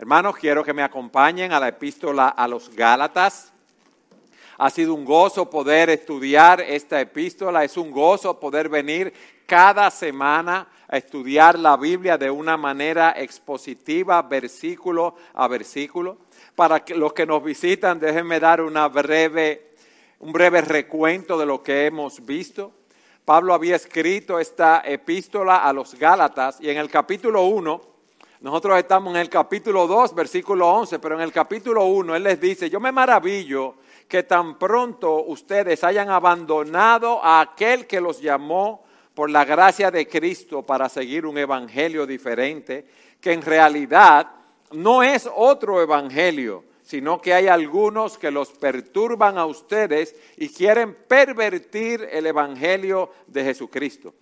Hermanos, quiero que me acompañen a la epístola a los Gálatas. Ha sido un gozo poder estudiar esta epístola, es un gozo poder venir cada semana a estudiar la Biblia de una manera expositiva, versículo a versículo. Para los que nos visitan, déjenme dar una breve, un breve recuento de lo que hemos visto. Pablo había escrito esta epístola a los Gálatas y en el capítulo 1 nosotros estamos en el capítulo 2, versículo 11, pero en el capítulo 1 Él les dice, yo me maravillo que tan pronto ustedes hayan abandonado a aquel que los llamó por la gracia de Cristo para seguir un evangelio diferente, que en realidad no es otro evangelio, sino que hay algunos que los perturban a ustedes y quieren pervertir el evangelio de Jesucristo.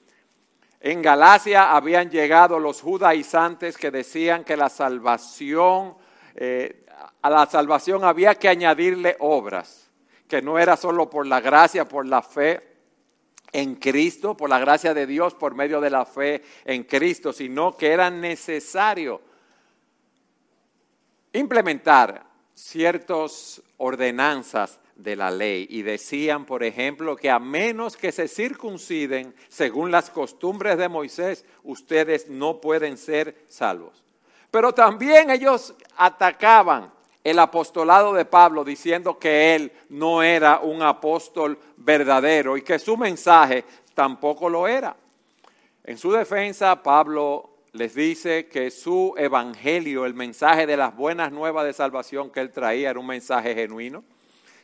En Galacia habían llegado los judaizantes que decían que la salvación, eh, a la salvación había que añadirle obras, que no era solo por la gracia, por la fe en Cristo, por la gracia de Dios, por medio de la fe en Cristo, sino que era necesario implementar ciertas ordenanzas de la ley y decían, por ejemplo, que a menos que se circunciden según las costumbres de Moisés, ustedes no pueden ser salvos. Pero también ellos atacaban el apostolado de Pablo diciendo que él no era un apóstol verdadero y que su mensaje tampoco lo era. En su defensa, Pablo les dice que su evangelio, el mensaje de las buenas nuevas de salvación que él traía, era un mensaje genuino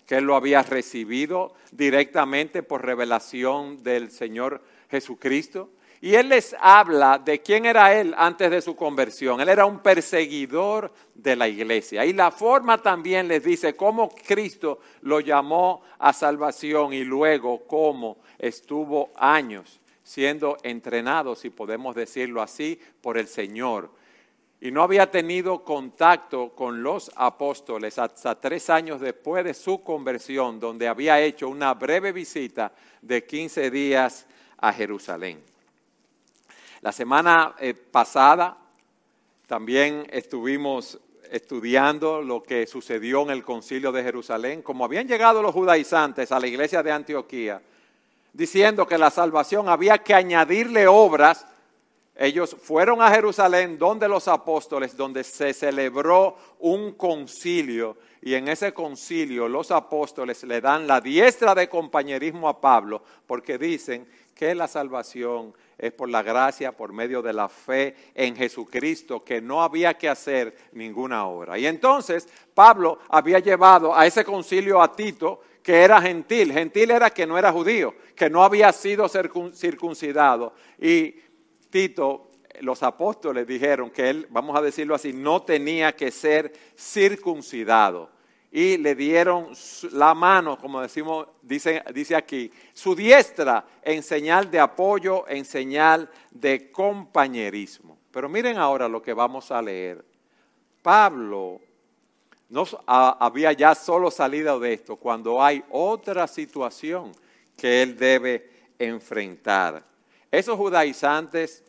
que él lo había recibido directamente por revelación del Señor Jesucristo. Y él les habla de quién era él antes de su conversión. Él era un perseguidor de la iglesia. Y la forma también les dice cómo Cristo lo llamó a salvación y luego cómo estuvo años siendo entrenado, si podemos decirlo así, por el Señor y no había tenido contacto con los apóstoles hasta tres años después de su conversión, donde había hecho una breve visita de 15 días a Jerusalén. La semana eh, pasada también estuvimos estudiando lo que sucedió en el concilio de Jerusalén, como habían llegado los judaizantes a la iglesia de Antioquía, diciendo que la salvación había que añadirle obras ellos fueron a Jerusalén, donde los apóstoles, donde se celebró un concilio, y en ese concilio los apóstoles le dan la diestra de compañerismo a Pablo, porque dicen que la salvación es por la gracia, por medio de la fe en Jesucristo, que no había que hacer ninguna obra. Y entonces Pablo había llevado a ese concilio a Tito, que era gentil. Gentil era que no era judío, que no había sido circuncidado. Y Tito, los apóstoles dijeron que él, vamos a decirlo así, no tenía que ser circuncidado. Y le dieron la mano, como decimos, dice, dice aquí, su diestra en señal de apoyo, en señal de compañerismo. Pero miren ahora lo que vamos a leer. Pablo no había ya solo salido de esto cuando hay otra situación que él debe enfrentar. Esos judaizantes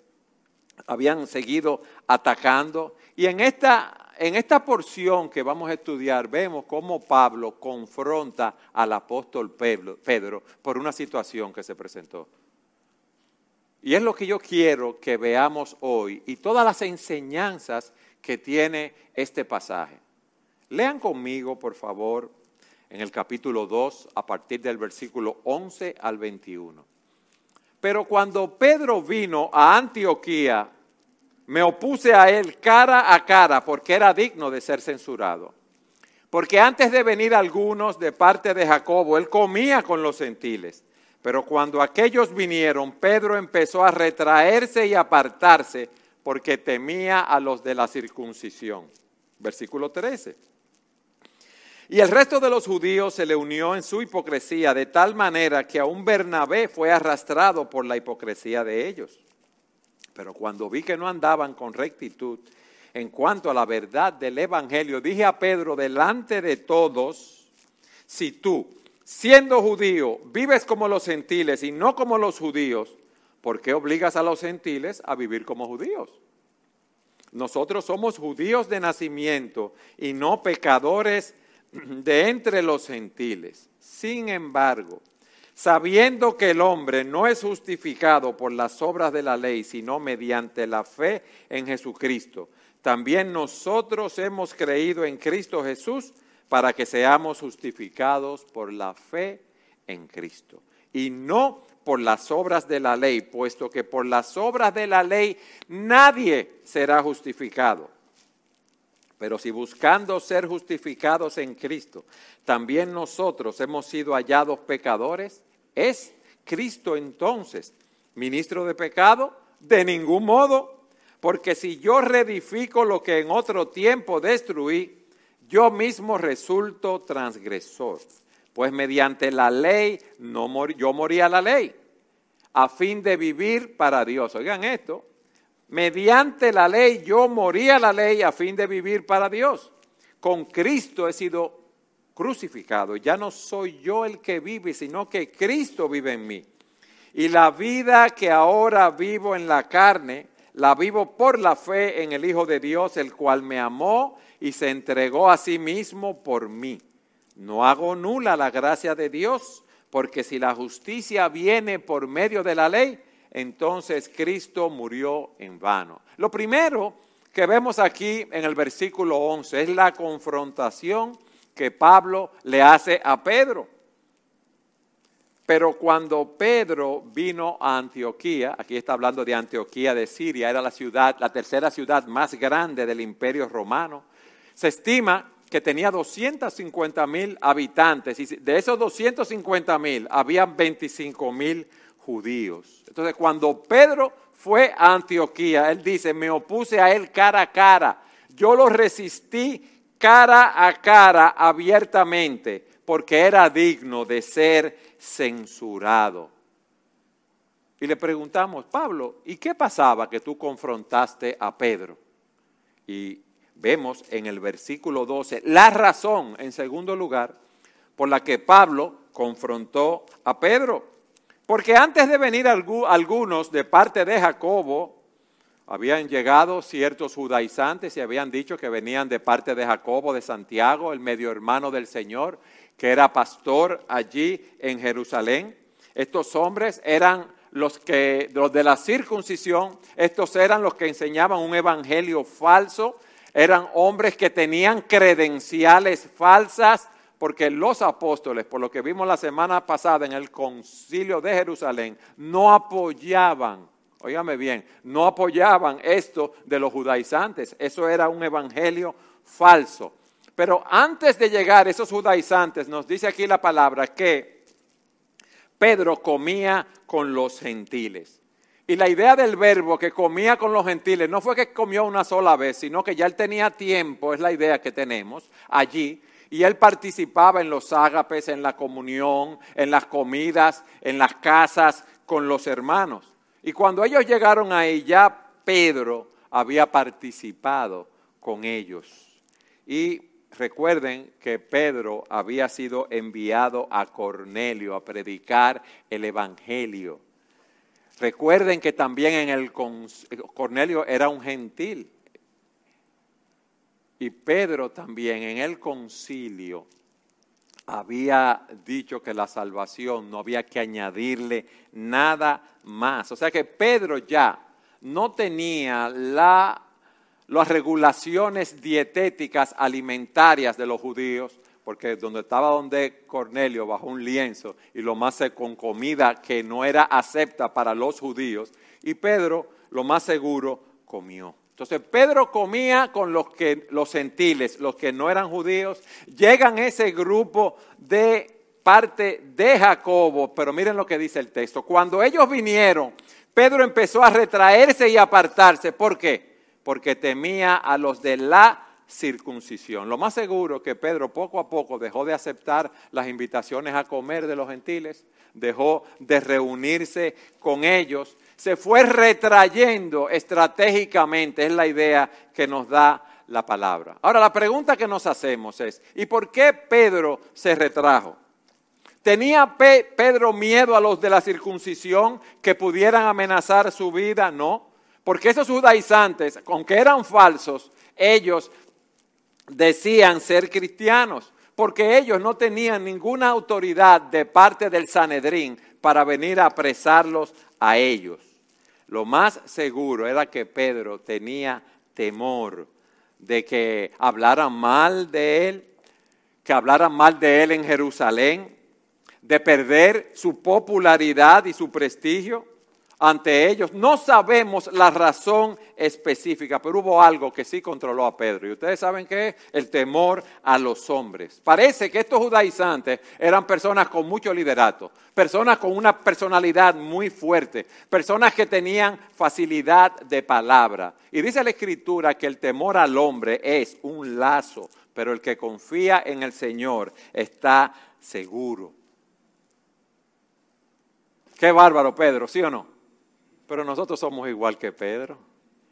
habían seguido atacando. Y en esta, en esta porción que vamos a estudiar vemos cómo Pablo confronta al apóstol Pedro por una situación que se presentó. Y es lo que yo quiero que veamos hoy y todas las enseñanzas que tiene este pasaje. Lean conmigo, por favor, en el capítulo 2, a partir del versículo 11 al 21. Pero cuando Pedro vino a Antioquía, me opuse a él cara a cara porque era digno de ser censurado. Porque antes de venir algunos de parte de Jacobo, él comía con los gentiles. Pero cuando aquellos vinieron, Pedro empezó a retraerse y apartarse porque temía a los de la circuncisión. Versículo 13. Y el resto de los judíos se le unió en su hipocresía de tal manera que aún Bernabé fue arrastrado por la hipocresía de ellos. Pero cuando vi que no andaban con rectitud en cuanto a la verdad del Evangelio, dije a Pedro delante de todos, si tú, siendo judío, vives como los gentiles y no como los judíos, ¿por qué obligas a los gentiles a vivir como judíos? nosotros somos judíos de nacimiento y no pecadores de entre los gentiles. Sin embargo, sabiendo que el hombre no es justificado por las obras de la ley, sino mediante la fe en Jesucristo, también nosotros hemos creído en Cristo Jesús para que seamos justificados por la fe en Cristo y no por las obras de la ley, puesto que por las obras de la ley nadie será justificado. Pero si buscando ser justificados en Cristo, también nosotros hemos sido hallados pecadores, ¿es Cristo entonces ministro de pecado? De ningún modo, porque si yo reedifico lo que en otro tiempo destruí, yo mismo resulto transgresor. Pues mediante la ley no yo moría la ley a fin de vivir para Dios. Oigan esto, mediante la ley yo moría la ley a fin de vivir para Dios. Con Cristo he sido crucificado. Ya no soy yo el que vive, sino que Cristo vive en mí. Y la vida que ahora vivo en la carne, la vivo por la fe en el Hijo de Dios, el cual me amó y se entregó a sí mismo por mí. No hago nula la gracia de Dios, porque si la justicia viene por medio de la ley, entonces Cristo murió en vano. Lo primero que vemos aquí en el versículo 11 es la confrontación que Pablo le hace a Pedro. Pero cuando Pedro vino a Antioquía, aquí está hablando de Antioquía de Siria, era la ciudad, la tercera ciudad más grande del imperio romano, se estima que tenía 250 mil habitantes y de esos 250 mil habían 25 mil judíos. Entonces cuando Pedro fue a Antioquía, él dice, me opuse a él cara a cara, yo lo resistí cara a cara abiertamente porque era digno de ser censurado. Y le preguntamos, Pablo, ¿y qué pasaba que tú confrontaste a Pedro? Y vemos en el versículo 12 la razón, en segundo lugar, por la que Pablo confrontó a Pedro. Porque antes de venir algunos de parte de Jacobo, habían llegado ciertos judaizantes y habían dicho que venían de parte de Jacobo de Santiago, el medio hermano del Señor, que era pastor allí en Jerusalén. Estos hombres eran los que los de la circuncisión, estos eran los que enseñaban un evangelio falso eran hombres que tenían credenciales falsas, porque los apóstoles, por lo que vimos la semana pasada en el concilio de Jerusalén, no apoyaban, óigame bien, no apoyaban esto de los judaizantes. Eso era un evangelio falso. Pero antes de llegar esos judaizantes, nos dice aquí la palabra que Pedro comía con los gentiles. Y la idea del verbo que comía con los gentiles no fue que comió una sola vez, sino que ya él tenía tiempo, es la idea que tenemos allí, y él participaba en los ágapes, en la comunión, en las comidas, en las casas con los hermanos. Y cuando ellos llegaron ahí, ya Pedro había participado con ellos. Y recuerden que Pedro había sido enviado a Cornelio a predicar el Evangelio. Recuerden que también en el Cornelio era un gentil. Y Pedro también en el concilio había dicho que la salvación no había que añadirle nada más. O sea que Pedro ya no tenía la, las regulaciones dietéticas alimentarias de los judíos, porque donde estaba donde Cornelio bajo un lienzo y lo más con comida que no era acepta para los judíos, y Pedro lo más seguro comió. Entonces Pedro comía con los que los gentiles, los que no eran judíos, llegan ese grupo de parte de Jacobo, pero miren lo que dice el texto. Cuando ellos vinieron, Pedro empezó a retraerse y apartarse. ¿Por qué? Porque temía a los de la circuncisión. Lo más seguro que Pedro poco a poco dejó de aceptar las invitaciones a comer de los gentiles, dejó de reunirse con ellos, se fue retrayendo estratégicamente, es la idea que nos da la palabra. Ahora, la pregunta que nos hacemos es, ¿y por qué Pedro se retrajo? ¿Tenía Pedro miedo a los de la circuncisión que pudieran amenazar su vida? No Porque esos judaizantes, aunque eran falsos, ellos decían ser cristianos, porque ellos no tenían ninguna autoridad de parte del Sanedrín para venir a apresarlos a ellos. Lo más seguro era que Pedro tenía temor de que hablaran mal de él, que hablaran mal de él en Jerusalén, de perder su popularidad y su prestigio ante ellos. No sabemos la razón específica, pero hubo algo que sí controló a Pedro. Y ustedes saben qué es el temor a los hombres. Parece que estos judaizantes eran personas con mucho liderato, personas con una personalidad muy fuerte, personas que tenían facilidad de palabra. Y dice la escritura que el temor al hombre es un lazo, pero el que confía en el Señor está seguro. Qué bárbaro, Pedro, ¿sí o no? Pero nosotros somos igual que Pedro.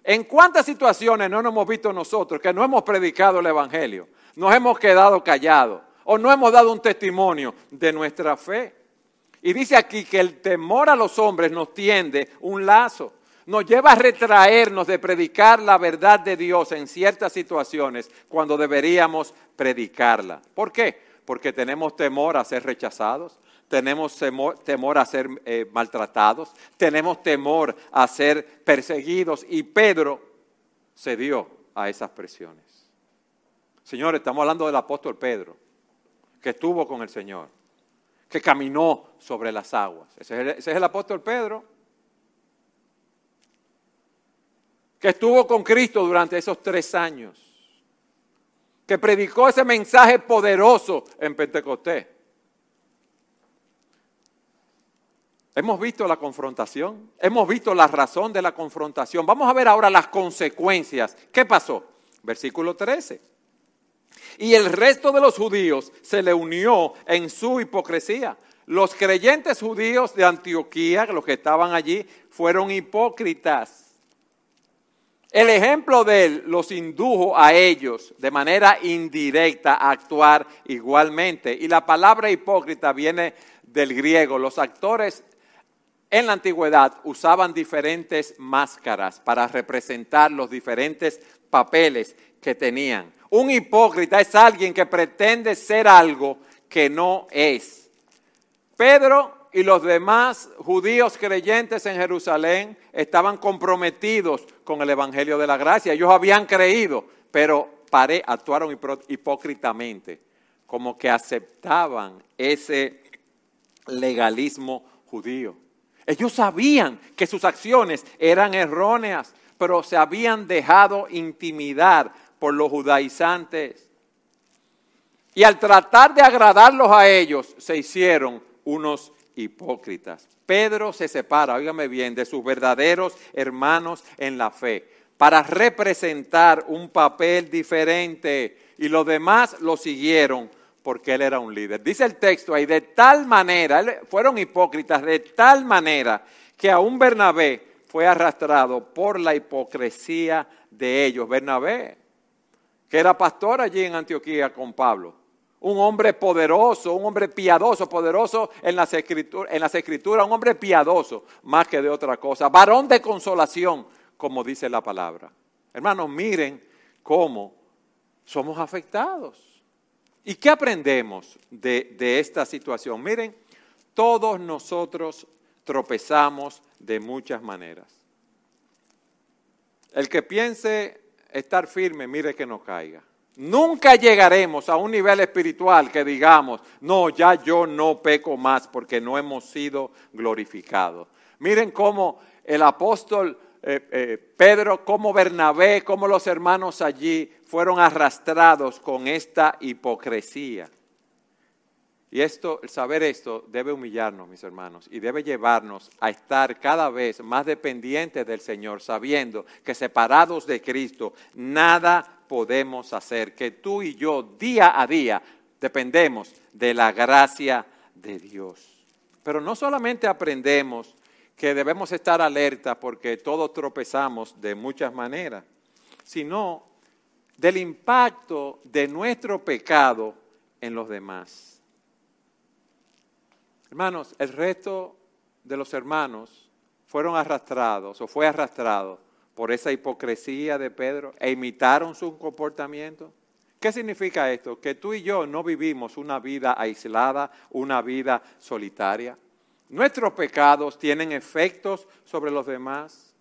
¿En cuántas situaciones no nos hemos visto nosotros que no hemos predicado el Evangelio? Nos hemos quedado callados o no hemos dado un testimonio de nuestra fe. Y dice aquí que el temor a los hombres nos tiende un lazo, nos lleva a retraernos de predicar la verdad de Dios en ciertas situaciones cuando deberíamos predicarla. ¿Por qué? Porque tenemos temor a ser rechazados, tenemos temor, a ser eh, maltratados, tenemos temor a ser perseguidos y Pedro cedió a esas presiones. Señores, estamos hablando del apóstol Pedro, que estuvo con el Señor, que caminó sobre las aguas. Ese es el, ese es el apóstol Pedro, que estuvo con Cristo durante esos tres años, que predicó ese mensaje poderoso en Pentecostés. Hemos visto la confrontación, hemos visto la razón de la confrontación. Vamos a ver ahora las consecuencias. ¿Qué pasó? Versículo 13. Y el resto de los judíos se le unió en su hipocresía. Los creyentes judíos de Antioquía, los que estaban allí, fueron hipócritas. El ejemplo de él los indujo a ellos de manera indirecta a actuar igualmente. Y la palabra hipócrita viene del griego. Los actores en la antigüedad usaban diferentes máscaras para representar los diferentes papeles que tenían. Un hipócrita es alguien que pretende ser algo que no es. Pedro y los demás judíos creyentes en Jerusalén estaban comprometidos con el Evangelio de la Gracia. Ellos habían creído, pero actuaron hipócritamente, como que aceptaban ese legalismo judío. Ellos sabían que sus acciones eran erróneas, pero se habían dejado intimidar por los judaizantes. Y al tratar de agradarlos a ellos, se hicieron unos hipócritas. Pedro se separa, óigame bien, de sus verdaderos hermanos en la fe para representar un papel diferente y los demás lo siguieron porque él era un líder. Dice el texto ahí, de tal manera, fueron hipócritas, de tal manera que aún Bernabé fue arrastrado por la hipocresía de ellos. Bernabé, que era pastor allí en Antioquía con Pablo, un hombre poderoso, un hombre piadoso, poderoso en las, escrituras, en las escrituras, un hombre piadoso, más que de otra cosa, varón de consolación, como dice la palabra. Hermanos, miren cómo somos afectados. ¿Y qué aprendemos de, esta situación? Miren, todos nosotros tropezamos de muchas maneras. El que piense estar firme, mire que no caiga. Nunca llegaremos a un nivel espiritual que digamos, no, ya yo no peco más porque no hemos sido glorificados. Miren cómo el apóstol eh, eh, Pedro, cómo Bernabé, cómo los hermanos allí fueron arrastrados con esta hipocresía. Y esto, el saber esto debe humillarnos, mis hermanos, y debe llevarnos a estar cada vez más dependientes del Señor, sabiendo que separados de Cristo nada podemos hacer, que tú y yo día a día dependemos de la gracia de Dios. Pero no solamente aprendemos que debemos estar alerta porque todos tropezamos de muchas maneras, sino del impacto de nuestro pecado en los demás. Hermanos, el resto de los hermanos fueron arrastrados o fue arrastrado por esa hipocresía de Pedro e imitaron su comportamiento. ¿Qué significa esto? Que tú y yo no vivimos una vida aislada, una vida solitaria. Nuestros pecados tienen efectos sobre los demás.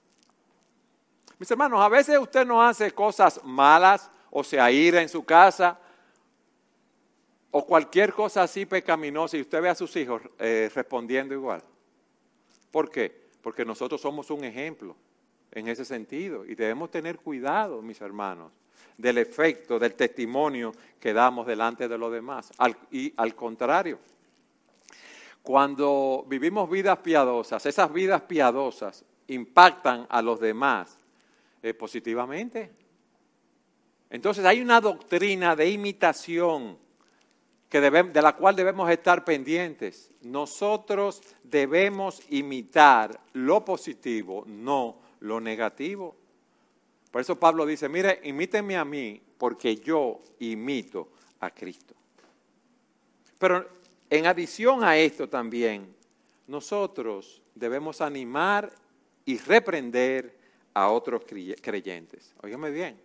Mis hermanos, a veces usted no hace cosas malas o se aira en su casa o cualquier cosa así pecaminosa y usted ve a sus hijos eh, respondiendo igual. ¿Por qué? Porque nosotros somos un ejemplo en ese sentido y debemos tener cuidado, mis hermanos, del efecto, del testimonio que damos delante de los demás. y al contrario, cuando vivimos vidas piadosas, esas vidas piadosas impactan a los demás eh, positivamente. Entonces hay una doctrina de imitación que de la cual debemos estar pendientes. Nosotros debemos imitar lo positivo, no lo negativo. Por eso Pablo dice, mire, imítenme a mí porque yo imito a Cristo. Pero en adición a esto también, nosotros debemos animar y reprender a otros creyentes. Óigame bien,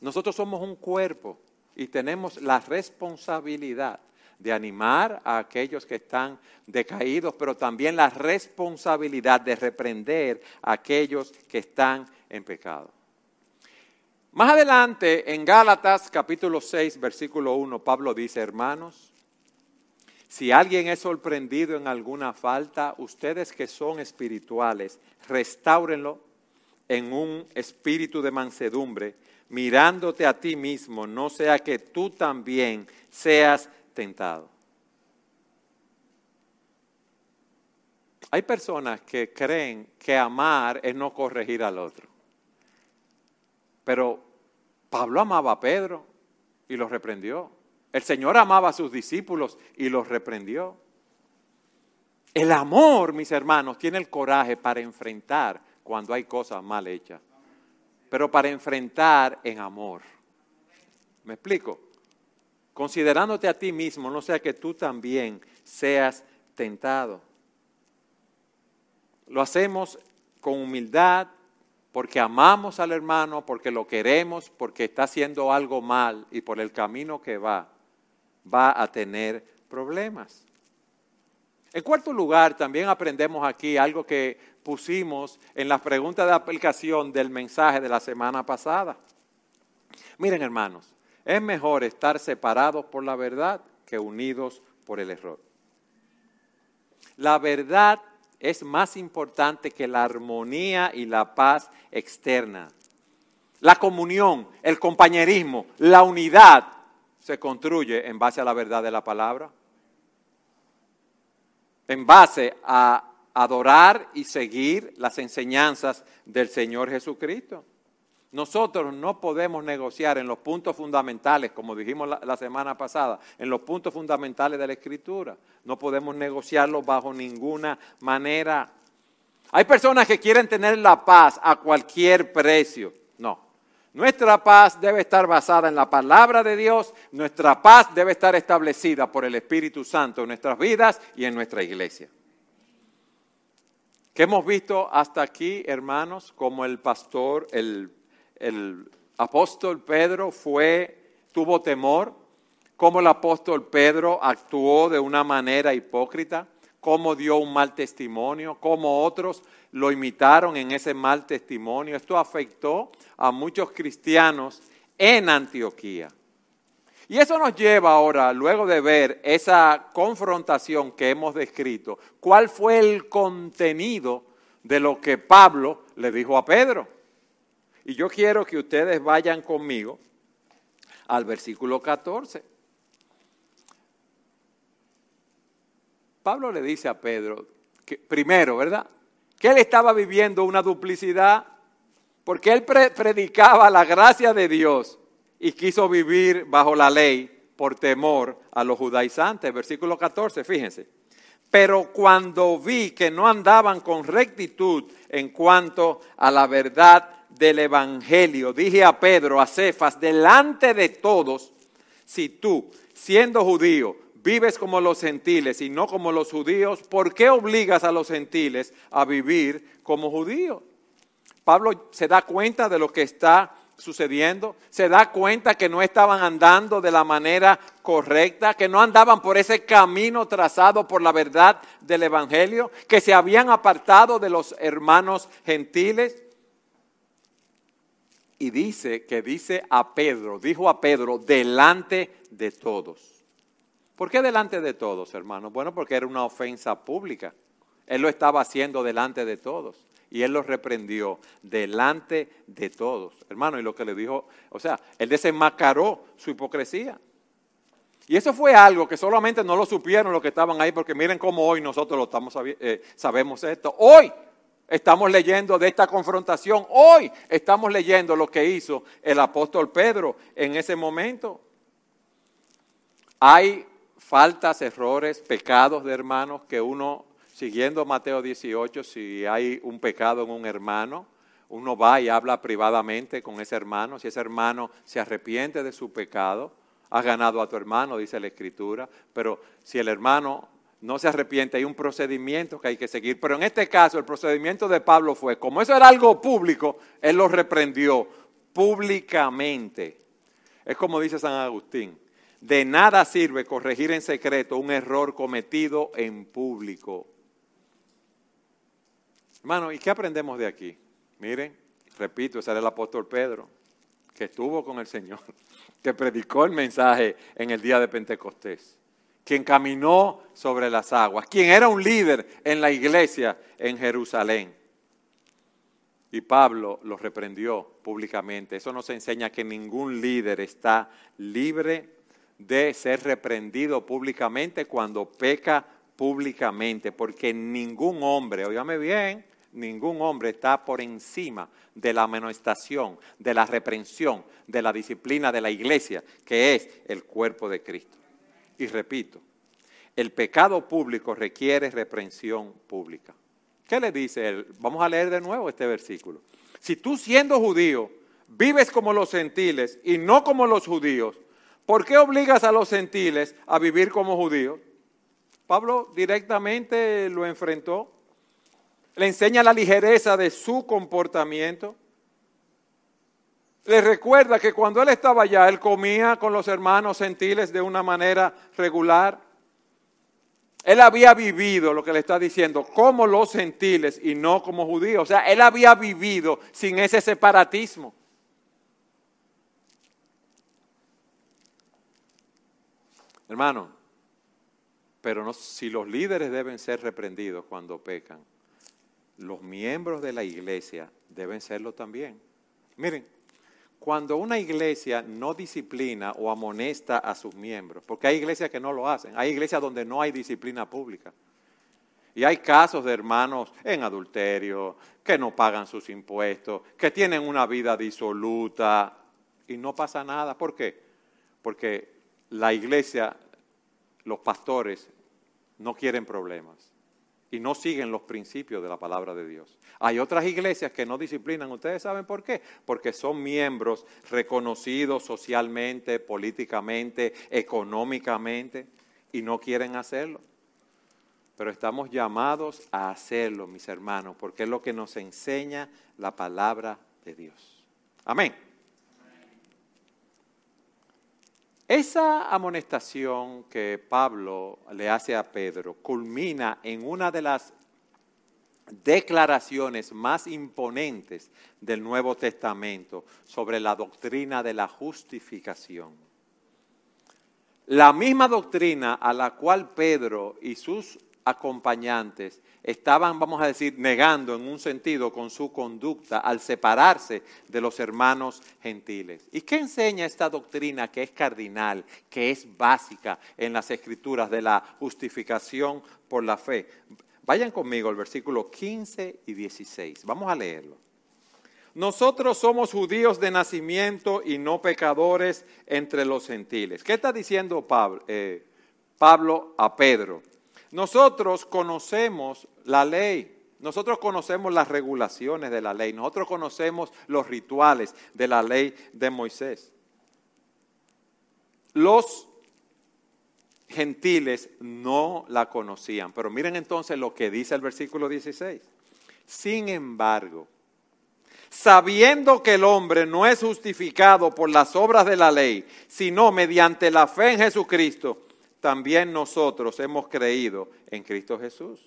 nosotros somos un cuerpo y tenemos la responsabilidad de animar a aquellos que están decaídos, pero también la responsabilidad de reprender a aquellos que están en pecado. Más adelante, en Gálatas capítulo 6, versículo 1, Pablo dice, hermanos, si alguien es sorprendido en alguna falta, ustedes que son espirituales, restáurenlo en un espíritu de mansedumbre, mirándote a ti mismo, no sea que tú también seas tentado. Hay personas que creen que amar es no corregir al otro. Pero Pablo amaba a Pedro y lo reprendió. El Señor amaba a sus discípulos y los reprendió. El amor, mis hermanos, tiene el coraje para enfrentar cuando hay cosas mal hechas, pero para enfrentar en amor. ¿Me explico? Considerándote a ti mismo, no sea que tú también seas tentado. Lo hacemos con humildad, porque amamos al hermano, porque lo queremos, porque está haciendo algo mal y por el camino que va va a tener problemas. En cuarto lugar, también aprendemos aquí algo que pusimos en las preguntas de aplicación del mensaje de la semana pasada. Miren hermanos, es mejor estar separados por la verdad que unidos por el error. La verdad es más importante que la armonía y la paz externa. La comunión, el compañerismo, la unidad se construye en base a la verdad de la palabra, en base a adorar y seguir las enseñanzas del Señor Jesucristo. Nosotros no podemos negociar en los puntos fundamentales, como dijimos la, semana pasada, en los puntos fundamentales de la Escritura. No podemos negociarlo bajo ninguna manera. Hay personas que quieren tener la paz a cualquier precio. Nuestra paz debe estar basada en la palabra de Dios, nuestra paz debe estar establecida por el Espíritu Santo en nuestras vidas y en nuestra iglesia. ¿Qué hemos visto hasta aquí, hermanos? Como el pastor, el, el apóstol Pedro fue, tuvo temor, cómo el apóstol Pedro actuó de una manera hipócrita, cómo dio un mal testimonio, cómo otros lo imitaron en ese mal testimonio. Esto afectó a muchos cristianos en Antioquía. Y eso nos lleva ahora, luego de ver esa confrontación que hemos descrito, cuál fue el contenido de lo que Pablo le dijo a Pedro. Y yo quiero que ustedes vayan conmigo al versículo 14. Pablo le dice a Pedro, que, primero, ¿verdad? Que él estaba viviendo una duplicidad porque él predicaba la gracia de Dios y quiso vivir bajo la ley por temor a los judaizantes. Versículo 14, fíjense. Pero cuando vi que no andaban con rectitud en cuanto a la verdad del Evangelio, dije a Pedro, a Cefas, delante de todos, si tú, siendo judío, vives como los gentiles y no como los judíos, ¿por qué obligas a los gentiles a vivir como judíos? Pablo se da cuenta de lo que está sucediendo, se da cuenta que no estaban andando de la manera correcta, que no andaban por ese camino trazado por la verdad del Evangelio, que se habían apartado de los hermanos gentiles. Y dice que dice a Pedro, dijo a Pedro, delante de todos. ¿Por qué delante de todos, hermanos? Bueno, porque era una ofensa pública. Él lo estaba haciendo delante de todos y él los reprendió delante de todos. Hermano, y lo que le dijo, o sea, él desenmascaró su hipocresía. Y eso fue algo que solamente no lo supieron los que estaban ahí, porque miren cómo hoy nosotros lo estamos eh, sabemos esto. Hoy estamos leyendo de esta confrontación. Hoy estamos leyendo lo que hizo el apóstol Pedro en ese momento. Hay faltas, errores, pecados de hermanos que uno Siguiendo Mateo 18, si hay un pecado en un hermano, uno va y habla privadamente con ese hermano. Si ese hermano se arrepiente de su pecado, has ganado a tu hermano, dice la Escritura. Pero si el hermano no se arrepiente, hay un procedimiento que hay que seguir. Pero en este caso, el procedimiento de Pablo fue, como eso era algo público, él lo reprendió públicamente. Es como dice San Agustín, de nada sirve corregir en secreto un error cometido en público. Hermano, ¿y qué aprendemos de aquí? Miren, repito, ese era el apóstol Pedro, que estuvo con el Señor, que predicó el mensaje en el día de Pentecostés, quien caminó sobre las aguas, quien era un líder en la iglesia en Jerusalén. Y Pablo lo reprendió públicamente. Eso nos enseña que ningún líder está libre de ser reprendido públicamente cuando peca públicamente, porque ningún hombre, óigame bien, ningún hombre está por encima de la amonestación, de la reprensión, de la disciplina de la iglesia, que es el cuerpo de Cristo. Y repito, el pecado público requiere reprensión pública. ¿Qué le dice él? Vamos a leer de nuevo este versículo. Si tú siendo judío vives como los gentiles y no como los judíos, ¿por qué obligas a los gentiles a vivir como judíos? Pablo directamente lo enfrentó le enseña la ligereza de su comportamiento. Le recuerda que cuando él estaba allá, él comía con los hermanos gentiles de una manera regular. Él había vivido, lo que le está diciendo, como los gentiles y no como judíos. O sea, él había vivido sin ese separatismo. Hermano, pero si los líderes deben ser reprendidos cuando pecan, los miembros de la iglesia deben serlo también. Miren, cuando una iglesia no disciplina o amonesta a sus miembros, porque hay iglesias que no lo hacen, hay iglesias donde no hay disciplina pública. Y hay casos de hermanos en adulterio, que no pagan sus impuestos, que tienen una vida disoluta y no pasa nada. ¿Por qué? Porque la iglesia, los pastores, no quieren problemas y no siguen los principios de la palabra de Dios. Hay otras iglesias que no disciplinan. ¿Ustedes saben por qué? Porque son miembros reconocidos socialmente, políticamente, económicamente y no quieren hacerlo. Pero estamos llamados a hacerlo, mis hermanos, porque es lo que nos enseña la palabra de Dios. Amén. Esa amonestación que Pablo le hace a Pedro culmina en una de las declaraciones más imponentes del Nuevo Testamento sobre la doctrina de la justificación. La misma doctrina a la cual Pedro y sus acompañantes estaban, vamos a decir, negando en un sentido con su conducta al separarse de los hermanos gentiles. ¿Y qué enseña esta doctrina que es cardinal, que es básica en las escrituras de la justificación por la fe? Vayan conmigo al versículo 15 y 16. Vamos a leerlo. Nosotros somos judíos de nacimiento y no pecadores entre los gentiles. ¿Qué está diciendo Pablo, eh, Pablo a Pedro? Nosotros conocemos la ley, nosotros conocemos las regulaciones de la ley, nosotros conocemos los rituales de la ley de Moisés. Los gentiles no la conocían, pero miren entonces lo que dice el versículo 16. Sin embargo, sabiendo que el hombre no es justificado por las obras de la ley, sino mediante la fe en Jesucristo, también nosotros hemos creído en Cristo Jesús.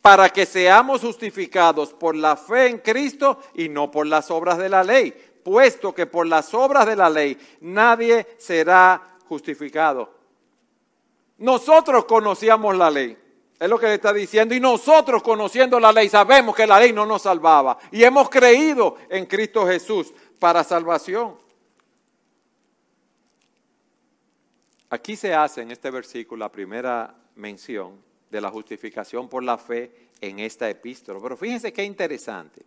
Para que seamos justificados por la fe en Cristo y no por las obras de la ley, puesto que por las obras de la ley nadie será justificado. Nosotros conocíamos la ley. Es lo que le está diciendo. Y nosotros conociendo la ley sabemos que la ley no nos salvaba. Y hemos creído en Cristo Jesús para salvación. Aquí se hace en este versículo la primera mención de la justificación por la fe en esta epístola. Pero fíjense qué interesante.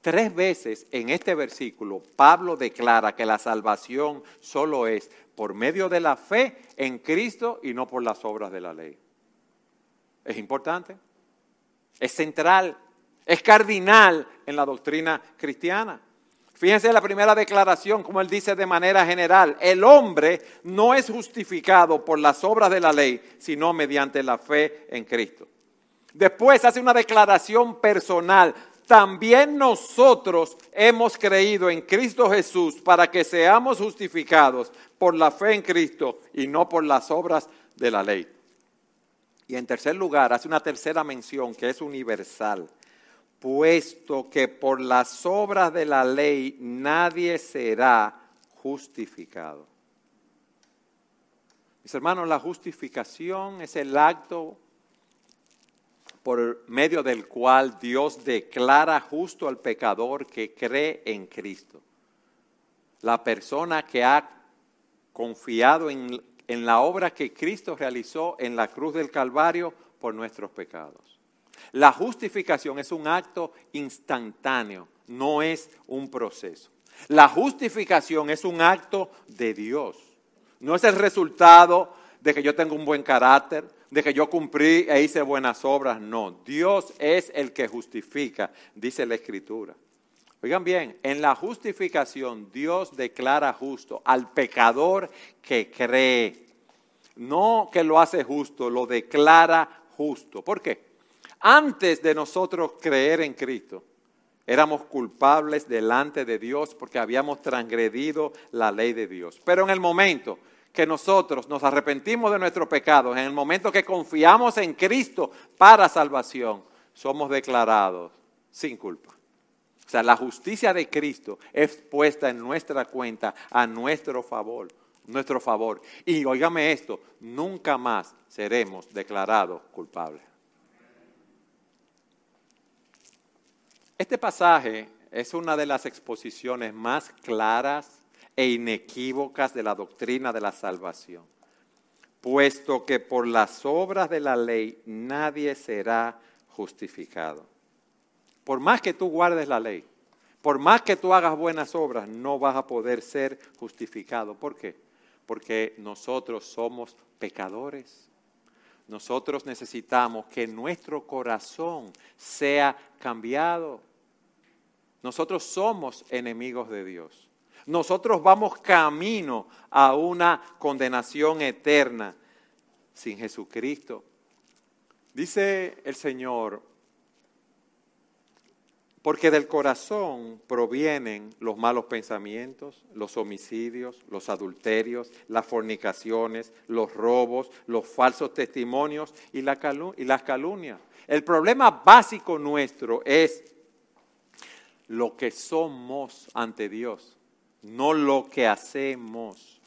Tres veces en este versículo Pablo declara que la salvación solo es por medio de la fe en Cristo y no por las obras de la ley. Es importante, es central, es cardinal en la doctrina cristiana. Fíjense la primera declaración, como él dice de manera general, el hombre no es justificado por las obras de la ley, sino mediante la fe en Cristo. Después hace una declaración personal, también nosotros hemos creído en Cristo Jesús para que seamos justificados por la fe en Cristo y no por las obras de la ley. Y en tercer lugar, hace una tercera mención que es universal, puesto que por las obras de la ley nadie será justificado. Mis hermanos, la justificación es el acto por medio del cual Dios declara justo al pecador que cree en Cristo. La persona que ha confiado en en la obra que Cristo realizó en la cruz del Calvario por nuestros pecados. La justificación es un acto instantáneo, no es un proceso. La justificación es un acto de Dios. No es el resultado de que yo tengo un buen carácter, de que yo cumplí e hice buenas obras. No, Dios es el que justifica, dice la Escritura. Oigan bien, en la justificación Dios declara justo al pecador que cree. No que lo hace justo, lo declara justo. ¿Por qué? Antes de nosotros creer en Cristo, éramos culpables delante de Dios porque habíamos transgredido la ley de Dios. Pero en el momento que nosotros nos arrepentimos de nuestros pecados, en el momento que confiamos en Cristo para salvación, somos declarados sin culpa. O sea, la justicia de Cristo es puesta en nuestra cuenta a nuestro favor, nuestro favor. Y óigame esto, nunca más seremos declarados culpables. Este pasaje es una de las exposiciones más claras e inequívocas de la doctrina de la salvación, puesto que por las obras de la ley nadie será justificado. Por más que tú guardes la ley, por más que tú hagas buenas obras, no vas a poder ser justificado. ¿Por qué? Porque nosotros somos pecadores. Nosotros necesitamos que nuestro corazón sea cambiado. Nosotros somos enemigos de Dios. Nosotros vamos camino a una condenación eterna sin Jesucristo. Dice el Señor porque del corazón provienen los malos pensamientos, los homicidios, los adulterios, las fornicaciones, los robos, los falsos testimonios y, las calumnias. El problema básico nuestro es lo que somos ante Dios, no lo que hacemos.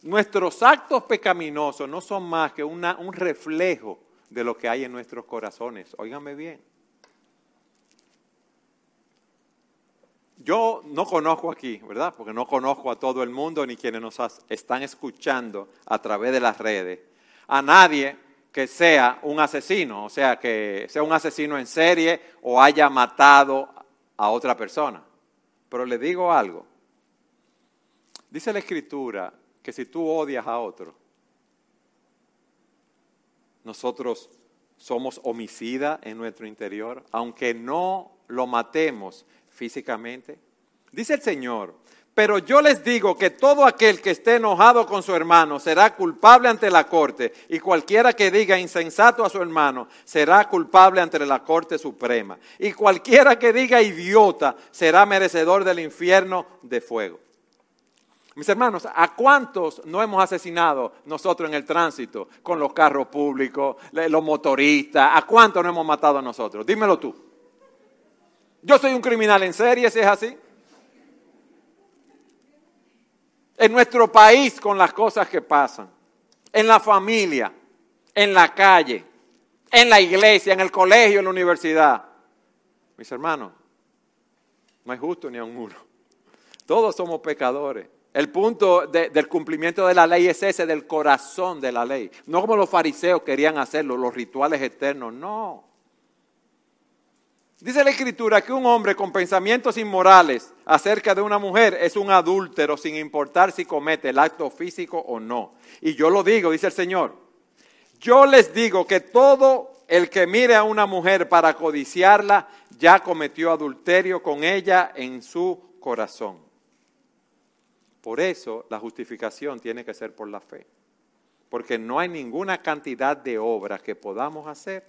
Nuestros actos pecaminosos no son más que un reflejo de lo que hay en nuestros corazones. Óigame bien. Yo no conozco aquí, ¿verdad? Porque no conozco a todo el mundo ni quienes nos están escuchando a través de las redes. A nadie que sea un asesino, o sea, que sea un asesino en serie o haya matado a otra persona. Pero le digo algo. Dice la escritura que si tú odias a otro, nosotros somos homicida en nuestro interior, aunque no lo matemos, físicamente? Dice el Señor, Pero yo les digo que todo aquel que esté enojado con su hermano será culpable ante la corte, y cualquiera que diga insensato a su hermano será culpable ante la corte suprema, y cualquiera que diga idiota será merecedor del infierno de fuego. Mis hermanos, ¿a cuántos no hemos asesinado nosotros en el tránsito con los carros públicos, los motoristas? ¿A cuántos no hemos matado a nosotros? Dímelo tú. Yo soy un criminal en serie, si es así. En nuestro país con las cosas que pasan, en la familia, en la calle, en la iglesia, en el colegio, en la universidad. Mis hermanos, no hay justo ni a un uno. Todos somos pecadores. El punto del cumplimiento de la ley es ese, del corazón de la ley. No como los fariseos querían hacerlo, los rituales eternos, no. Dice la escritura que un hombre con pensamientos inmorales acerca de una mujer es un adúltero sin importar si comete el acto físico o no. Y yo lo digo, dice el Señor. Yo les digo que todo el que mire a una mujer para codiciarla ya cometió adulterio con ella en su corazón. Por eso la justificación tiene que ser por la fe. Porque no hay ninguna cantidad de obras que podamos hacer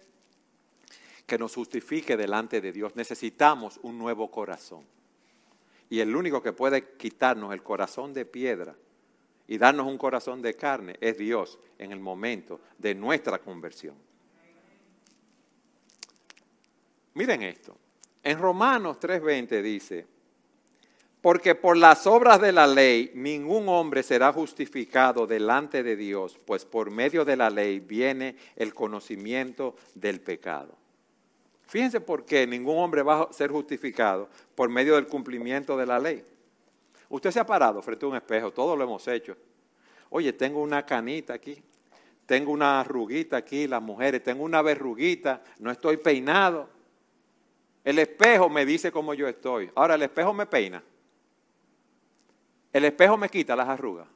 que nos justifique delante de Dios. Necesitamos un nuevo corazón. Y el único que puede quitarnos el corazón de piedra y darnos un corazón de carne es Dios en el momento de nuestra conversión. Miren esto. En Romanos 3:20 dice, porque por las obras de la ley ningún hombre será justificado delante de Dios, pues por medio de la ley viene el conocimiento del pecado. Fíjense por qué ningún hombre va a ser justificado por medio del cumplimiento de la ley. Usted se ha parado frente a un espejo, todos lo hemos hecho. Oye, tengo una canita aquí, tengo una arruguita aquí, las mujeres, tengo una verruguita, no estoy peinado. El espejo me dice cómo yo estoy. Ahora el espejo me peina. El espejo me quita las arrugas.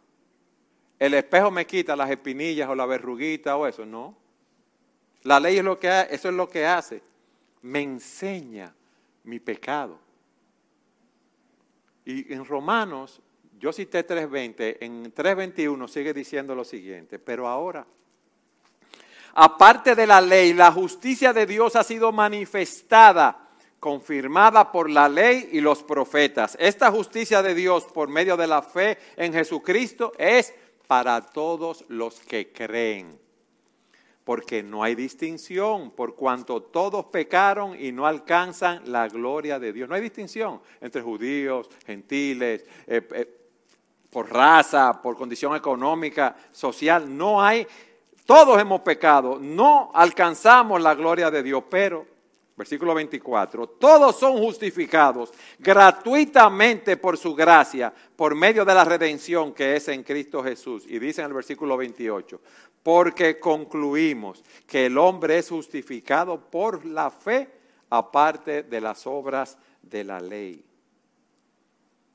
El espejo me quita las espinillas o la verruguita o eso, no. La ley es lo que eso es lo que hace. Me enseña mi pecado. Y en Romanos, yo cité 3.20, en 3.21 sigue diciendo lo siguiente, pero ahora, aparte de la ley, la justicia de Dios ha sido manifestada confirmada por la ley y los profetas. Esta justicia de Dios por medio de la fe en Jesucristo es para todos los que creen. Porque no hay distinción, por cuanto todos pecaron y no alcanzan la gloria de Dios. No hay distinción entre judíos, gentiles, eh, eh, por raza, por condición económica, social. No hay, todos hemos pecado, no alcanzamos la gloria de Dios, pero Versículo 24. Todos son justificados gratuitamente por su gracia, por medio de la redención que es en Cristo Jesús. Y dice en el versículo 28, porque concluimos que el hombre es justificado por la fe aparte de las obras de la ley.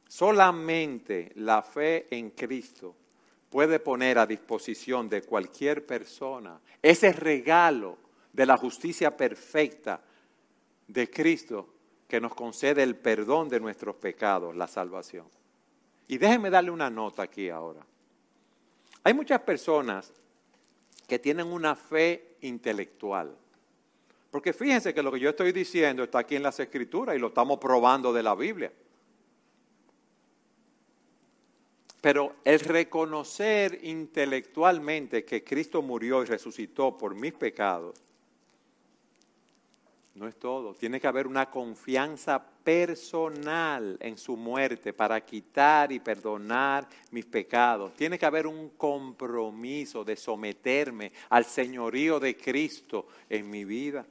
Solamente la fe en Cristo puede poner a disposición de cualquier persona ese regalo de la justicia perfecta de Cristo que nos concede el perdón de nuestros pecados, la salvación. Y déjenme darle una nota aquí ahora. Hay muchas personas que tienen una fe intelectual. Porque fíjense que lo que yo estoy diciendo está aquí en las escrituras y lo estamos probando de la Biblia. Pero el reconocer intelectualmente que Cristo murió y resucitó por mis pecados no es todo. Tiene que haber una confianza personal en su muerte para quitar y perdonar mis pecados. Tiene que haber un compromiso de someterme al señorío de Cristo en mi vida.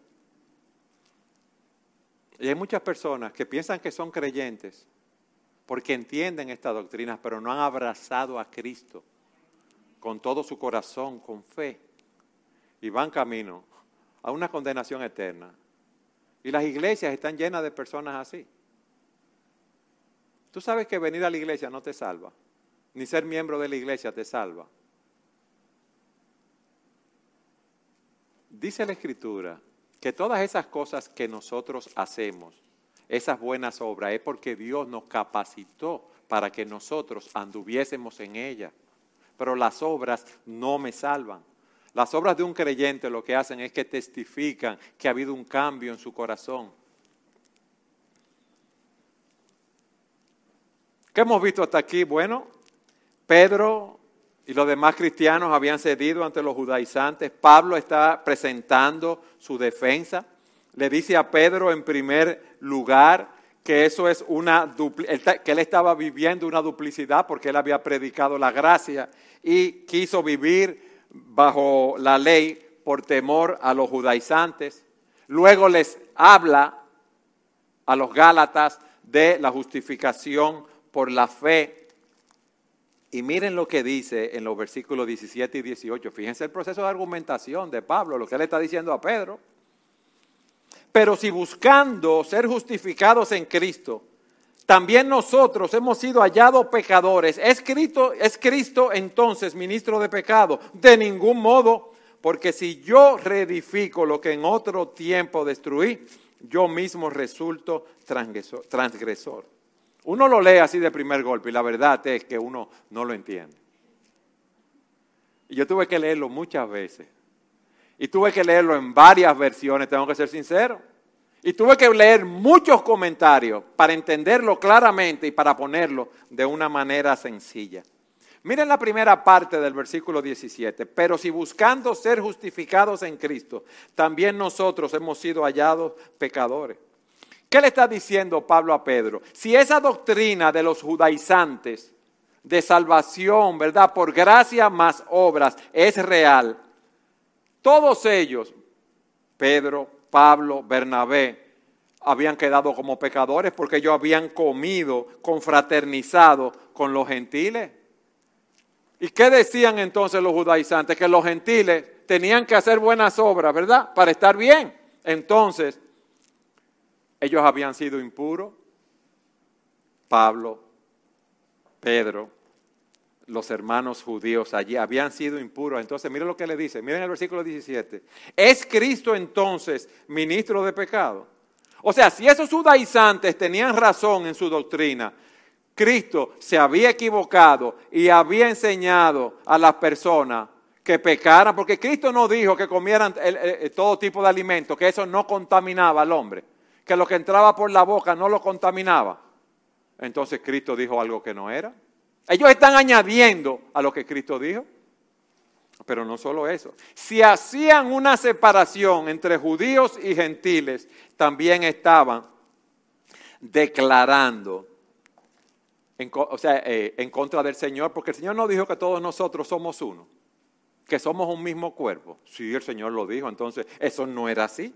Y hay muchas personas que piensan que son creyentes porque entienden esta doctrina, pero no han abrazado a Cristo con todo su corazón, con fe, y van camino a una condenación eterna. Y las iglesias están llenas de personas así. Tú sabes que venir a la iglesia no te salva, ni ser miembro de la iglesia te salva. Dice la escritura que todas esas cosas que nosotros hacemos, esas buenas obras, es porque Dios nos capacitó para que nosotros anduviésemos en ella. Pero las obras no me salvan. Las obras de un creyente lo que hacen es que testifican que ha habido un cambio en su corazón. ¿Qué hemos visto hasta aquí? Bueno, Pedro y los demás cristianos habían cedido ante los judaizantes. Pablo está presentando su defensa. Le dice a Pedro en primer lugar que eso es una que él estaba viviendo una duplicidad porque él había predicado la gracia y quiso vivir bajo la ley por temor a los judaizantes. Luego les habla a los gálatas de la justificación por la fe. Y miren lo que dice en los versículos 17 y 18. Fíjense el proceso de argumentación de Pablo, lo que él está diciendo a Pedro. Pero si buscando ser justificados en Cristo, también nosotros hemos sido hallados pecadores, ¿es Cristo, ¿es Cristo entonces ministro de pecado? De ningún modo, porque si yo reedifico lo que en otro tiempo destruí, yo mismo resulto transgresor. Uno lo lee así de primer golpe y la verdad es que uno no lo entiende. Y yo tuve que leerlo muchas veces. Y tuve que leerlo en varias versiones, tengo que ser sincero. Y tuve que leer muchos comentarios para entenderlo claramente y para ponerlo de una manera sencilla. Miren la primera parte del versículo 17. Pero si buscando ser justificados en Cristo, también nosotros hemos sido hallados pecadores. ¿Qué le está diciendo Pablo a Pedro? Si esa doctrina de los judaizantes de salvación, ¿verdad? Por gracia más obras es real, todos ellos, Pedro, Pablo, Bernabé, habían quedado como pecadores porque ellos habían comido, confraternizado con los gentiles. ¿Y qué decían entonces los judaizantes? Que los gentiles tenían que hacer buenas obras, ¿verdad? Para estar bien. Entonces, ellos habían sido impuros. Pablo, Pedro, los hermanos judíos allí habían sido impuros. Entonces, miren lo que le dice, miren el versículo 17. ¿Es Cristo entonces ministro de pecado? O sea, si esos judaizantes tenían razón en su doctrina, Cristo se había equivocado y había enseñado a las personas que pecaran, porque Cristo no dijo que comieran todo tipo de alimentos, que eso no contaminaba al hombre, que lo que entraba por la boca no lo contaminaba. Entonces Cristo dijo algo que no era. Ellos están añadiendo a lo que Cristo dijo. Pero no solo eso. Si hacían una separación entre judíos y gentiles, también estaban declarando, en, o sea, eh, en contra del Señor, porque el Señor no dijo que todos nosotros somos uno, que somos un mismo cuerpo. Sí, el Señor lo dijo, entonces eso no era así.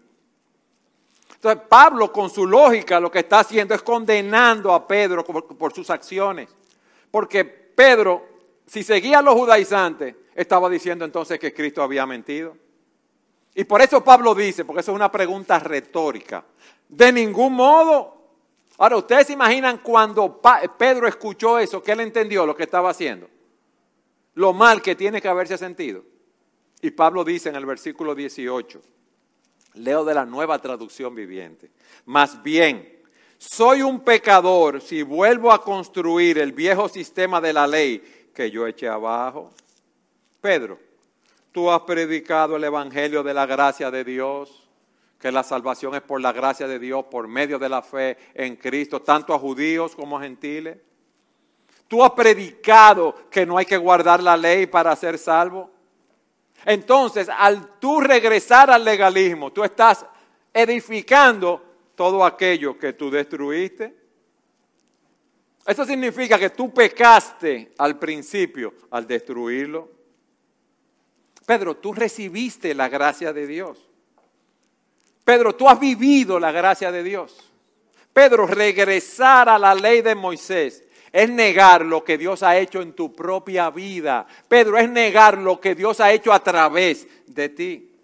Entonces Pablo con su lógica lo que está haciendo es condenando a Pedro por sus acciones. Porque Pedro, si seguía a los judaizantes, estaba diciendo entonces que Cristo había mentido. Y por eso Pablo dice, porque eso es una pregunta retórica, de ningún modo. Ahora, ¿ustedes se imaginan cuando Pedro escuchó eso, que él entendió lo que estaba haciendo? Lo mal que tiene que haberse sentido. Y Pablo dice en el versículo 18, leo de la nueva traducción viviente, más bien, soy un pecador si vuelvo a construir el viejo sistema de la ley que yo eché abajo. Pedro, tú has predicado el Evangelio de la gracia de Dios, que la salvación es por la gracia de Dios, por medio de la fe en Cristo, tanto a judíos como a gentiles. Tú has predicado que no hay que guardar la ley para ser salvo. Entonces, al tú regresar al legalismo, tú estás edificando todo aquello que tú destruiste. Eso significa que tú pecaste al principio al destruirlo. Pedro, tú recibiste la gracia de Dios. Pedro, tú has vivido la gracia de Dios. Pedro, regresar a la ley de Moisés es negar lo que Dios ha hecho en tu propia vida. Pedro, es negar lo que Dios ha hecho a través de ti.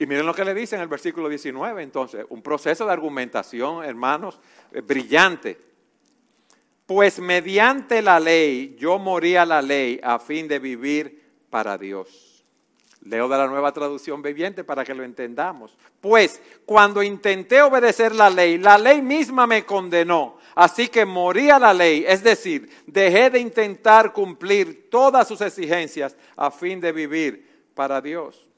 Y miren lo que le dice en el versículo 19, entonces, un proceso de argumentación, hermanos, eh, brillante. Pues mediante la ley, yo morí a la ley a fin de vivir para Dios. Leo de la nueva traducción viviente para que lo entendamos. Pues cuando intenté obedecer la ley, la ley misma me condenó. Así que morí a la ley, es decir, dejé de intentar cumplir todas sus exigencias a fin de vivir para Dios.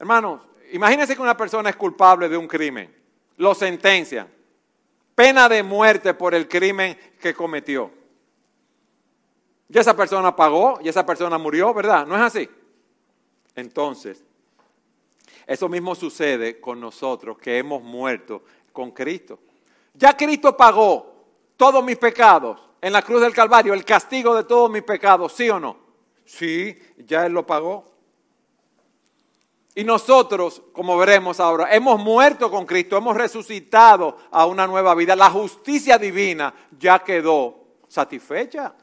Hermanos, imagínense que una persona es culpable de un crimen, lo sentencian, pena de muerte por el crimen que cometió. Y esa persona pagó y esa persona murió, ¿verdad? ¿No es así? Entonces, eso mismo sucede con nosotros que hemos muerto con Cristo. Ya Cristo pagó todos mis pecados en la cruz del Calvario, el castigo de todos mis pecados, ¿sí o no? Sí, ya Él lo pagó. Y nosotros, como veremos ahora, hemos muerto con Cristo, hemos resucitado a una nueva vida. La justicia divina ya quedó satisfecha.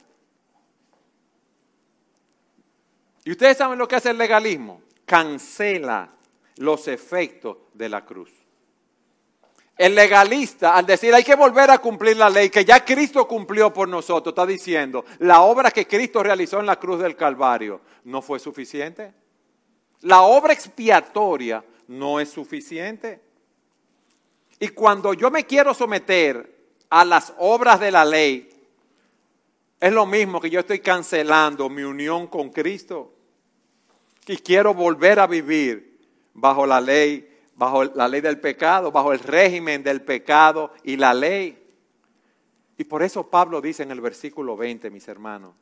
¿Y ustedes saben lo que hace el legalismo? Cancela los efectos de la cruz. El legalista, al decir hay que volver a cumplir la ley que ya Cristo cumplió por nosotros, está diciendo, la obra que Cristo realizó en la cruz del Calvario no fue suficiente. La obra expiatoria no es suficiente. Y cuando yo me quiero someter a las obras de la ley, es lo mismo que yo estoy cancelando mi unión con Cristo y quiero volver a vivir bajo la ley, bajo la ley del pecado, bajo el régimen del pecado y la ley. Y por eso Pablo dice en el versículo 20, mis hermanos,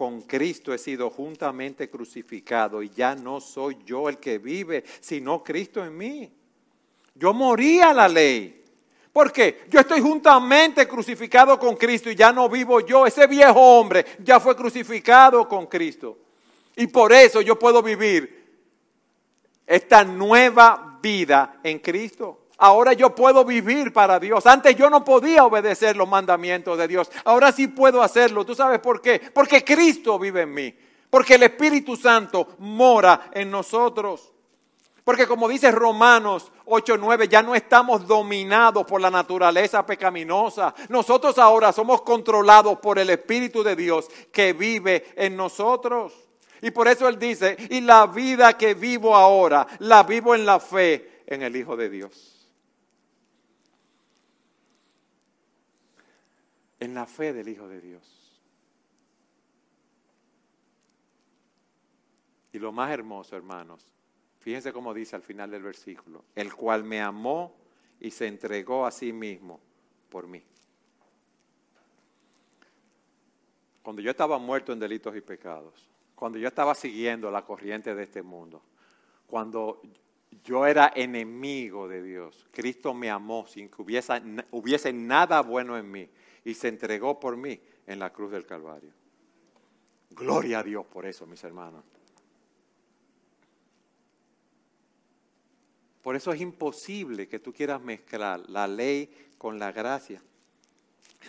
con Cristo he sido juntamente crucificado y ya no soy yo el que vive, sino Cristo en mí. Yo morí a la ley. ¿Por qué? Yo estoy juntamente crucificado con Cristo y ya no vivo yo. Ese viejo hombre ya fue crucificado con Cristo. Y por eso yo puedo vivir esta nueva vida en Cristo. Ahora yo puedo vivir para Dios. Antes yo no podía obedecer los mandamientos de Dios. Ahora sí puedo hacerlo. ¿Tú sabes por qué? Porque Cristo vive en mí. Porque el Espíritu Santo mora en nosotros. Porque como dice Romanos 8:9, ya no estamos dominados por la naturaleza pecaminosa. Nosotros ahora somos controlados por el Espíritu de Dios que vive en nosotros. Y por eso Él dice, y la vida que vivo ahora, la vivo en la fe en el Hijo de Dios. En la fe del Hijo de Dios. Y lo más hermoso, hermanos, fíjense cómo dice al final del versículo, el cual me amó y se entregó a sí mismo por mí. Cuando yo estaba muerto en delitos y pecados, cuando yo estaba siguiendo la corriente de este mundo, cuando yo era enemigo de Dios, Cristo me amó sin que hubiese, hubiese nada bueno en mí y se entregó por mí en la cruz del Calvario. Gloria a Dios por eso, mis hermanos. Por eso es imposible que tú quieras mezclar la ley con la gracia.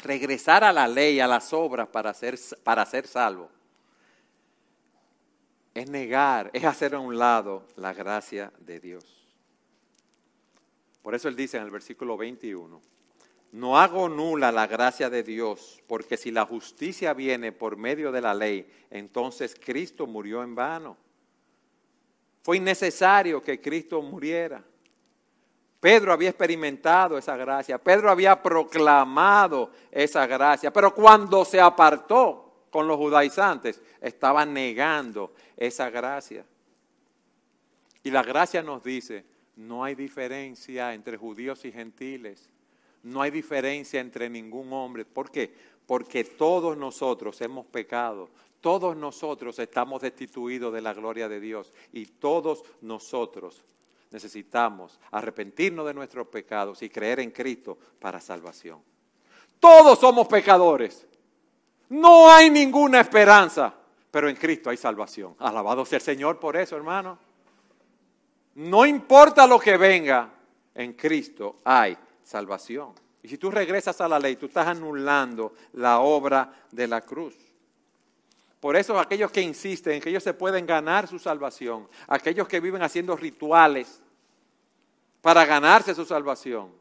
Regresar a la ley, a las obras para ser, para ser salvo es negar, es hacer a un lado la gracia de Dios. Por eso él dice en el versículo 21, no hago nula la gracia de Dios, porque si la justicia viene por medio de la ley, entonces Cristo murió en vano. Fue innecesario que Cristo muriera. Pedro había experimentado esa gracia, Pedro había proclamado esa gracia, pero cuando se apartó, con los judaizantes, estaba negando esa gracia. Y la gracia nos dice, no hay diferencia entre judíos y gentiles, no hay diferencia entre ningún hombre. ¿Por qué? Porque todos nosotros hemos pecado, todos nosotros estamos destituidos de la gloria de Dios y todos nosotros necesitamos arrepentirnos de nuestros pecados y creer en Cristo para salvación. Todos somos pecadores. No hay ninguna esperanza, pero en Cristo hay salvación. Alabado sea el Señor por eso, hermano. No importa lo que venga, en Cristo hay salvación. Y si tú regresas a la ley, tú estás anulando la obra de la cruz. Por eso aquellos que insisten en que ellos se pueden ganar su salvación, aquellos que viven haciendo rituales para ganarse su salvación,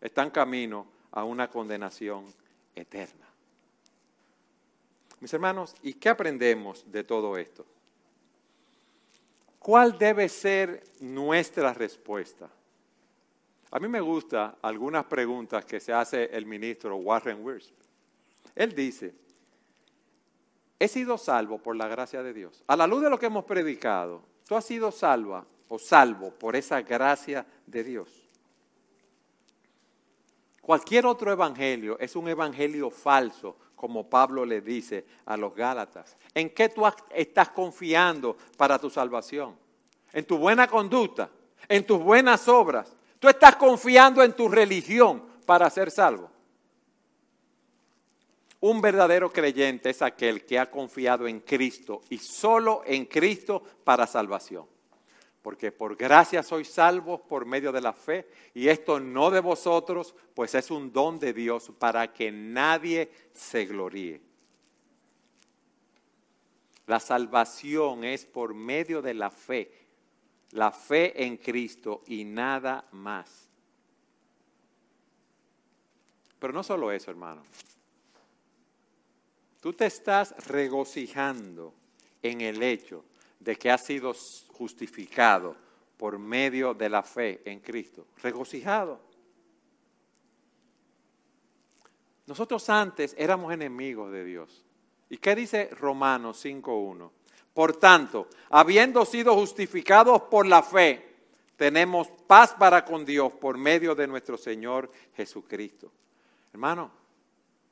están camino a una condenación eterna. Mis hermanos, ¿y qué aprendemos de todo esto? ¿Cuál debe ser nuestra respuesta? A mí me gustan algunas preguntas que se hace el ministro Warren Wiersbe. Él dice, he sido salvo por la gracia de Dios. A la luz de lo que hemos predicado, tú has sido salva o salvo por esa gracia de Dios. Cualquier otro evangelio es un evangelio falso, como Pablo le dice a los Gálatas. ¿En qué tú estás confiando para tu salvación? ¿En tu buena conducta? ¿En tus buenas obras? ¿Tú estás confiando en tu religión para ser salvo? Un verdadero creyente es aquel que ha confiado en Cristo y solo en Cristo para salvación. Porque por gracia sois salvos por medio de la fe y esto no de vosotros, pues es un don de Dios para que nadie se gloríe. La salvación es por medio de la fe, la fe en Cristo y nada más. Pero no solo eso, hermano. Tú te estás regocijando en el hecho de que has sido justificado por medio de la fe en Cristo. Regocijado. Nosotros antes éramos enemigos de Dios. ¿Y qué dice Romanos 5.1? Por tanto, habiendo sido justificados por la fe, tenemos paz para con Dios por medio de nuestro Señor Jesucristo. Hermano,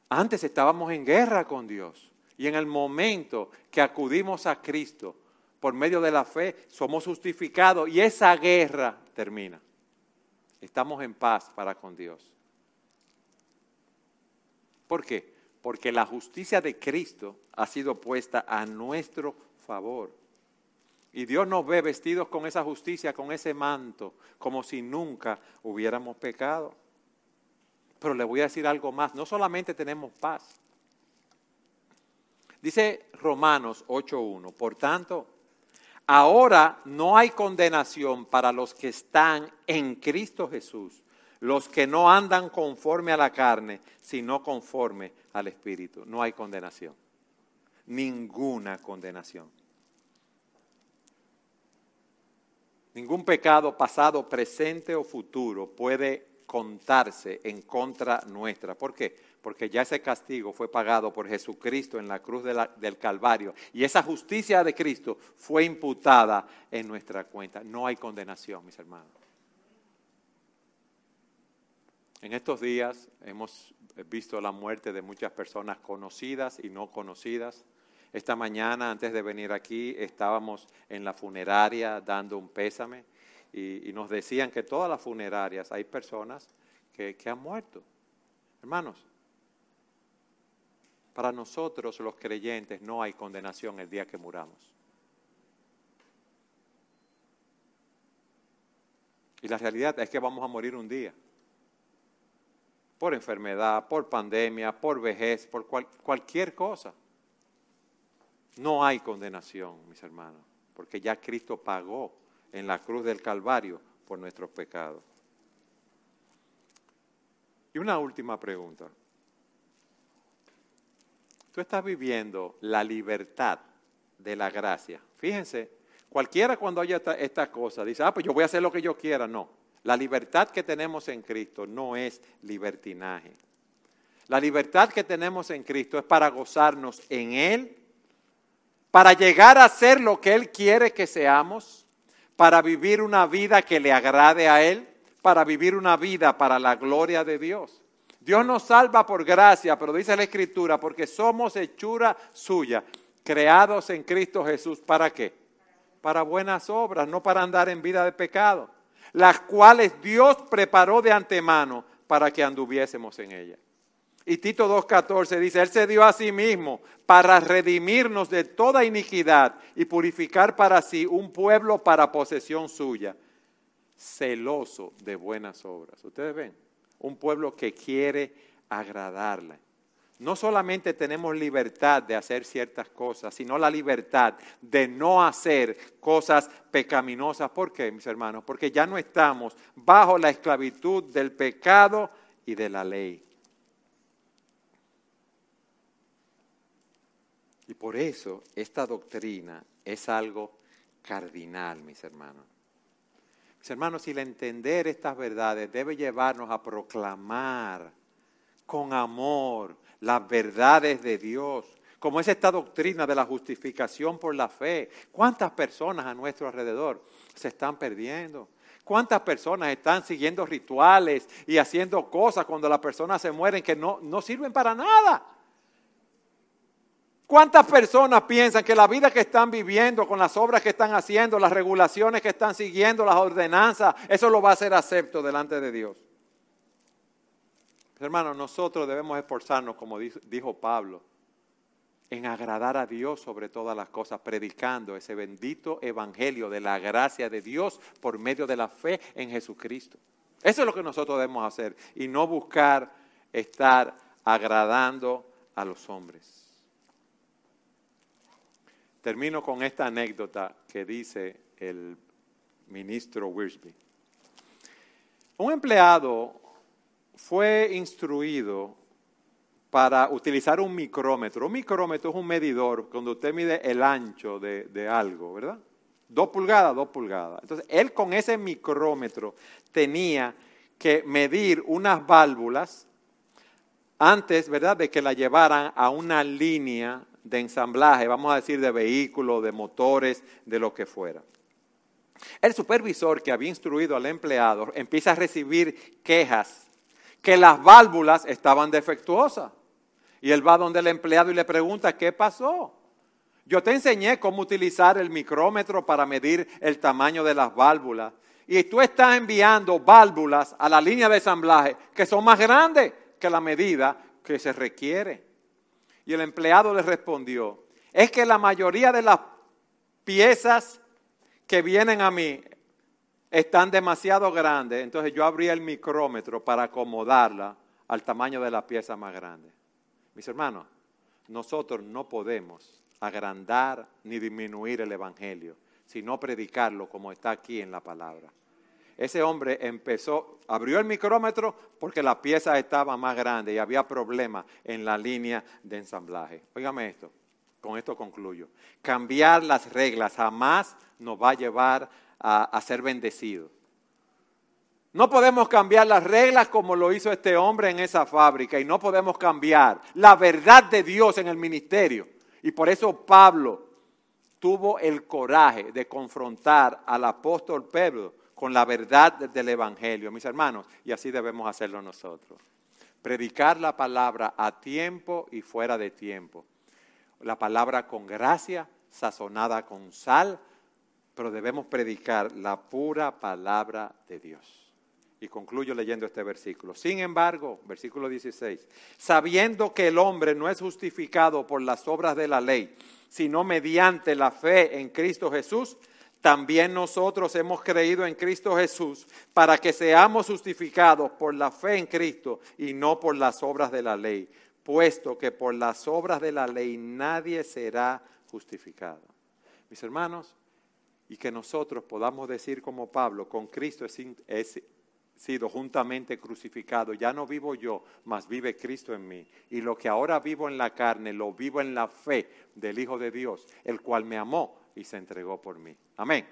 antes estábamos en guerra con Dios. Y en el momento que acudimos a Cristo por medio de la fe, somos justificados y esa guerra termina. Estamos en paz para con Dios. ¿Por qué? Porque la justicia de Cristo ha sido puesta a nuestro favor. Y Dios nos ve vestidos con esa justicia, con ese manto, como si nunca hubiéramos pecado. Pero le voy a decir algo más, no solamente tenemos paz. Dice Romanos 8.1, por tanto, ahora no hay condenación para los que están en Cristo Jesús, los que no andan conforme a la carne, sino conforme al Espíritu. No hay condenación, ninguna condenación. Ningún pecado pasado, presente o futuro puede contarse en contra nuestra. ¿Por qué? Porque ya ese castigo fue pagado por Jesucristo en la cruz del Calvario y esa justicia de Cristo fue imputada en nuestra cuenta. No hay condenación, mis hermanos. En estos días hemos visto la muerte de muchas personas conocidas y no conocidas. Esta mañana, antes de venir aquí, estábamos en la funeraria dando un pésame y, nos decían que todas las funerarias hay personas que, han muerto. Hermanos, para nosotros los creyentes no hay condenación el día que muramos. Y la realidad es que vamos a morir un día. Por enfermedad, por pandemia, por vejez, por cualquier cosa. No hay condenación, mis hermanos, porque ya Cristo pagó en la cruz del Calvario por nuestros pecados. Y una última pregunta. Tú estás viviendo la libertad de la gracia. Fíjense, cualquiera cuando haya esta, esta, cosa dice, ah, pues yo voy a hacer lo que yo quiera. No, la libertad que tenemos en Cristo no es libertinaje. La libertad que tenemos en Cristo es para gozarnos en Él, para llegar a ser lo que Él quiere que seamos para vivir una vida que le agrade a Él, para vivir una vida para la gloria de Dios. Dios nos salva por gracia, pero dice la Escritura, porque somos hechura suya, creados en Cristo Jesús. ¿Para qué? Para buenas obras, no para andar en vida de pecado, las cuales Dios preparó de antemano para que anduviésemos en ellas. Y Tito 2.14 dice, Él se dio a sí mismo para redimirnos de toda iniquidad y purificar para sí un pueblo para posesión suya, celoso de buenas obras. Ustedes ven, un pueblo que quiere agradarle. No solamente tenemos libertad de hacer ciertas cosas, sino la libertad de no hacer cosas pecaminosas. ¿Por qué, mis hermanos? Porque ya no estamos bajo la esclavitud del pecado y de la ley. Y por eso esta doctrina es algo cardinal, mis hermanos. Mis hermanos, si el entender estas verdades debe llevarnos a proclamar con amor las verdades de Dios, como es esta doctrina de la justificación por la fe. ¿Cuántas personas a nuestro alrededor se están perdiendo? ¿Cuántas personas están siguiendo rituales y haciendo cosas cuando las personas se mueren que no, no sirven para nada? ¿Cuántas personas piensan que la vida que están viviendo, con las obras que están haciendo, las regulaciones que están siguiendo, las ordenanzas, eso lo va a hacer acepto delante de Dios? Hermanos, nosotros debemos esforzarnos, como dijo Pablo, en agradar a Dios sobre todas las cosas, predicando ese bendito evangelio de la gracia de Dios por medio de la fe en Jesucristo. Eso es lo que nosotros debemos hacer y no buscar estar agradando a los hombres. Termino con esta anécdota que dice el ministro Wiersbe. Un empleado fue instruido para utilizar un micrómetro. Un micrómetro es un medidor cuando usted mide el ancho de, de algo, ¿verdad? Dos pulgadas, dos pulgadas. Entonces, él con ese micrómetro tenía que medir unas válvulas antes, ¿verdad?, de que la llevaran a una línea de ensamblaje, vamos a decir de vehículos, de motores, de lo que fuera. El supervisor que había instruido al empleado empieza a recibir quejas que las válvulas estaban defectuosas. Y él va donde el empleado y le pregunta, ¿qué pasó? Yo te enseñé cómo utilizar el micrómetro para medir el tamaño de las válvulas. Y tú estás enviando válvulas a la línea de ensamblaje que son más grandes que la medida que se requiere. Y el empleado le respondió, es que la mayoría de las piezas que vienen a mí están demasiado grandes, entonces yo abrí el micrómetro para acomodarla al tamaño de la pieza más grande. Mis hermanos, nosotros no podemos agrandar ni disminuir el Evangelio, sino predicarlo como está aquí en la palabra. Ese hombre empezó, abrió el micrómetro porque la pieza estaba más grande y había problemas en la línea de ensamblaje. Óigame esto, con esto concluyo. Cambiar las reglas jamás nos va a llevar a, a ser bendecidos. No podemos cambiar las reglas como lo hizo este hombre en esa fábrica y no podemos cambiar la verdad de Dios en el ministerio. Y por eso Pablo tuvo el coraje de confrontar al apóstol Pedro con la verdad del Evangelio, mis hermanos, y así debemos hacerlo nosotros. Predicar la palabra a tiempo y fuera de tiempo. La palabra con gracia, sazonada con sal, pero debemos predicar la pura palabra de Dios. Y concluyo leyendo este versículo. Sin embargo, versículo 16, sabiendo que el hombre no es justificado por las obras de la ley, sino mediante la fe en Cristo Jesús, también nosotros hemos creído en Cristo Jesús para que seamos justificados por la fe en Cristo y no por las obras de la ley, puesto que por las obras de la ley nadie será justificado. Mis hermanos, y que nosotros podamos decir como Pablo, con Cristo he sido juntamente crucificado, ya no vivo yo, mas vive Cristo en mí. Y lo que ahora vivo en la carne, lo vivo en la fe del Hijo de Dios, el cual me amó y se entregó por mí. Amén.